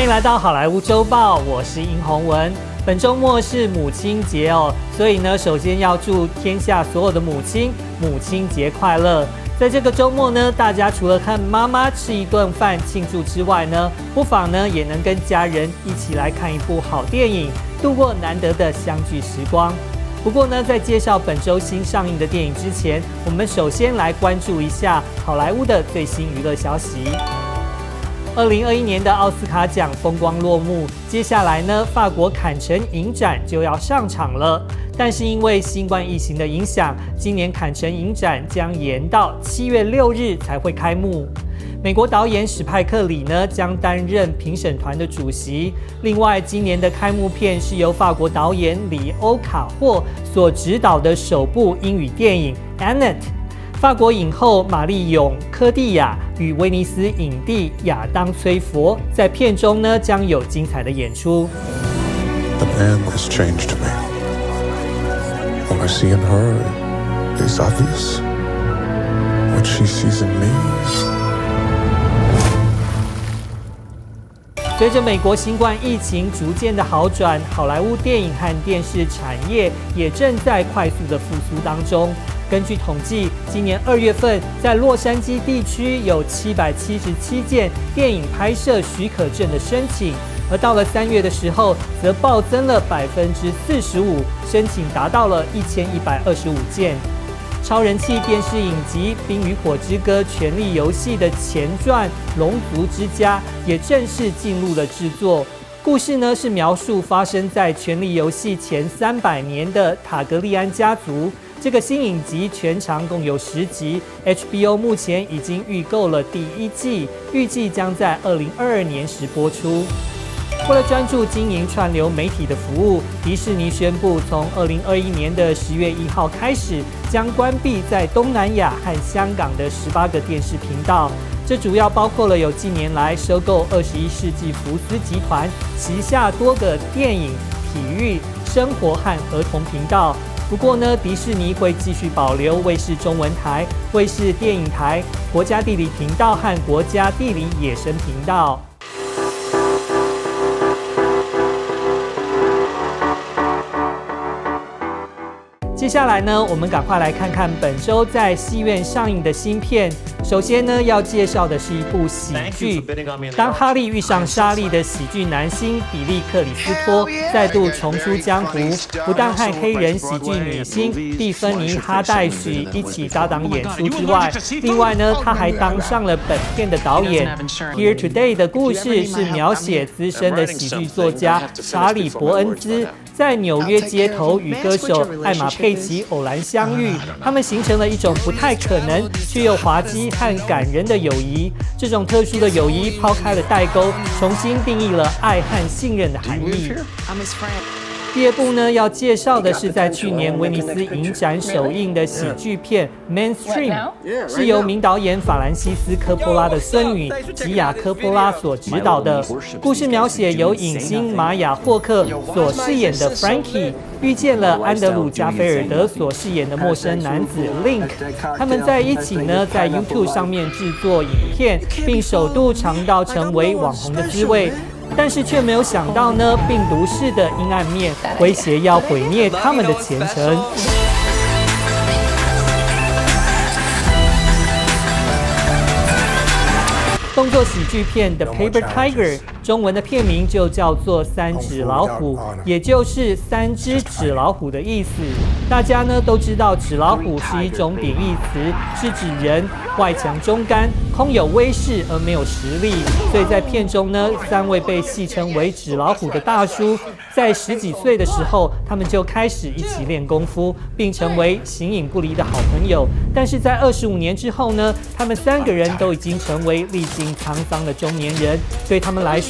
欢迎来到好莱坞周报，我是殷宏文。本周末是母亲节哦，所以呢，首先要祝天下所有的母亲母亲节快乐。在这个周末呢，大家除了看妈妈吃一顿饭庆祝之外呢，不妨呢也能跟家人一起来看一部好电影，度过难得的相聚时光。不过呢，在介绍本周新上映的电影之前，我们首先来关注一下好莱坞的最新娱乐消息。二零二一年的奥斯卡奖风光落幕，接下来呢，法国坎城影展就要上场了。但是因为新冠疫情的影响，今年坎城影展将延到七月六日才会开幕。美国导演史派克李呢将担任评审团的主席。另外，今年的开幕片是由法国导演里欧卡霍所执导的首部英语电影《Annette》。法国影后玛丽永科蒂亚与威尼斯影帝亚当崔佛在片中呢将有精彩的演出。The man has changed me. What I see in her is obvious. What she sees in me. 随着美国新冠疫情逐渐的好转，好莱坞电影和电视产业也正在快速的复苏当中。根据统计，今年二月份在洛杉矶地区有七百七十七件电影拍摄许可证的申请，而到了三月的时候，则暴增了百分之四十五，申请达到了一千一百二十五件。超人气电视影集《冰与火之歌：权力游戏》的前传《龙族之家》也正式进入了制作。故事呢是描述发生在《权力游戏》前三百年的塔格利安家族。这个新影集全长共有十集，HBO 目前已经预购了第一季，预计将在二零二二年时播出。为了专注经营串流媒体的服务，迪士尼宣布从二零二一年的十月一号开始，将关闭在东南亚和香港的十八个电视频道。这主要包括了有近年来收购二十一世纪福斯集团旗下多个电影、体育、生活和儿童频道。不过呢，迪士尼会继续保留卫视中文台、卫视电影台、国家地理频道和国家地理野生频道。接下来呢，我们赶快来看看本周在戏院上映的新片。首先呢，要介绍的是一部喜剧。当哈利遇上莎莉的喜剧男星比利克里斯托再度重出江湖，不但和黑人喜剧女星蒂芬妮哈戴许一起搭档演出之外，另外呢，他还当上了本片的导演。Here Today 的故事是描写资深的喜剧作家查理伯恩兹在纽约街头与歌手艾玛佩奇偶然相遇，他们形成了一种不太可能却又滑稽。和感人的友谊，这种特殊的友谊抛开了代沟，重新定义了爱和信任的含义。第二部呢，要介绍的是在去年威尼斯影展首映的喜剧片《Mainstream》，是由名导演法兰西斯科波拉的孙女吉雅科波拉所执导的。故事描写由影星玛雅霍克所饰演的 Frankie 遇见了安德鲁加菲尔德所饰演的陌生男子 Link，他们在一起呢，在 YouTube 上面制作影片，并首度尝到成为网红的滋味。但是却没有想到呢，病毒式的阴暗面威胁要毁灭他们的前程。动作喜剧片《The Paper Tiger》。中文的片名就叫做《三只老虎》，也就是三只纸老虎的意思。大家呢都知道，纸老虎是一种贬义词，是指人外强中干、空有威势而没有实力。所以在片中呢，三位被戏称为纸老虎的大叔，在十几岁的时候，他们就开始一起练功夫，并成为形影不离的好朋友。但是在二十五年之后呢，他们三个人都已经成为历经沧桑的中年人，对他们来说，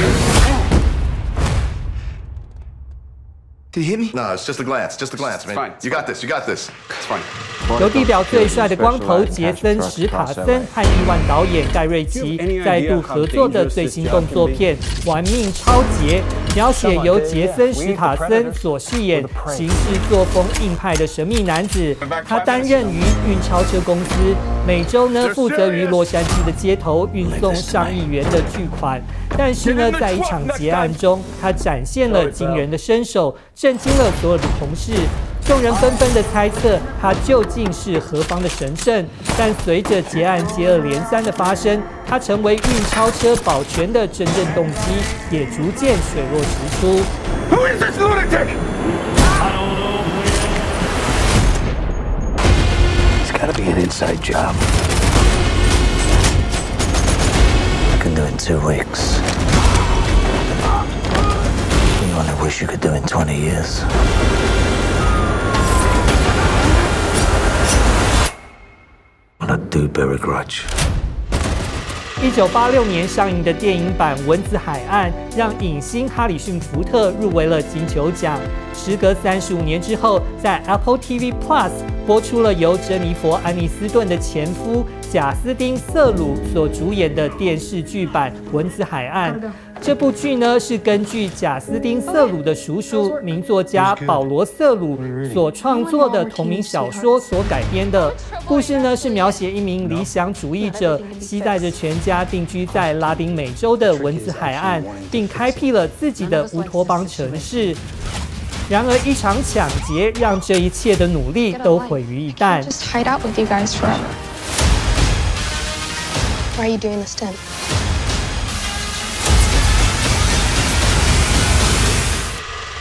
Yeah. Did he hit me? No, it's just a glance. Just a glance, man. Fine. You got this. You got this. It's fine. 由地表最帅的光头杰森·史塔森和亿万导演盖瑞奇再度合作的最新动作片《玩命超杰》，描写由杰森·史塔森所饰演、行事作风硬派的神秘男子。他担任于运钞车公司，每周呢负责于洛杉矶的街头运送上亿元的巨款。但是呢，在一场劫案中，他展现了惊人的身手。震惊了所有的同事，众人纷纷的猜测他究竟是何方的神圣。但随着劫案接二连三的发生，他成为运钞车保全的真正动机也逐渐水落石出。Who is this lunatic? It's gotta be an inside job. I can do it in two weeks. I wish you could do in 20 years. 一九八六年上映的电影版《蚊子海岸》让影星哈里逊·福特入围了金球奖。时隔三十五年之后，在 Apple TV Plus 播出了由珍妮佛·安妮斯顿的前夫贾斯汀·瑟鲁所主演的电视剧版《蚊子海岸》。这部剧呢是根据贾斯汀·瑟鲁的叔叔名作家保罗·瑟鲁所创作的同名小说所改编的。故事呢是描写一名理想主义者，携带着全家定居在拉丁美洲的蚊子海岸，并开辟了自己的乌托邦城市。然而，一场抢劫让这一切的努力都毁于一旦。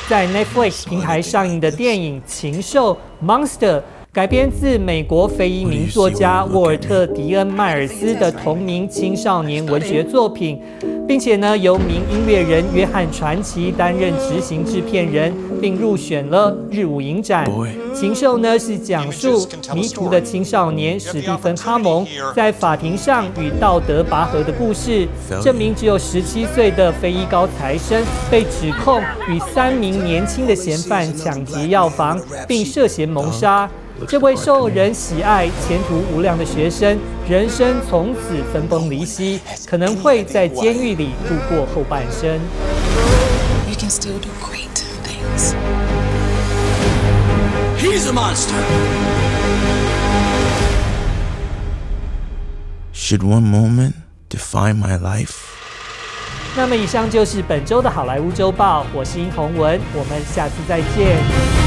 在 Netflix 平台上映的电影《禽兽 Monster》改编自美国非裔名作家沃尔特·迪恩·迈尔斯的同名青少年文学作品，并且呢由名音乐人约翰·传奇担任执行制片人，并入选了日舞影展。《禽兽》呢是讲述迷途的青少年史蒂芬·哈蒙在法庭上与道德拔河的故事。这名只有十七岁的非裔高材生被指控与三名年轻的嫌犯抢劫药房，并涉嫌谋杀。这位受人喜爱、前途无量的学生，人生从此分崩离析，可能会在监狱里度过后半生。那么，以上就是本周的好莱坞周报，我是殷宏文，我们下次再见。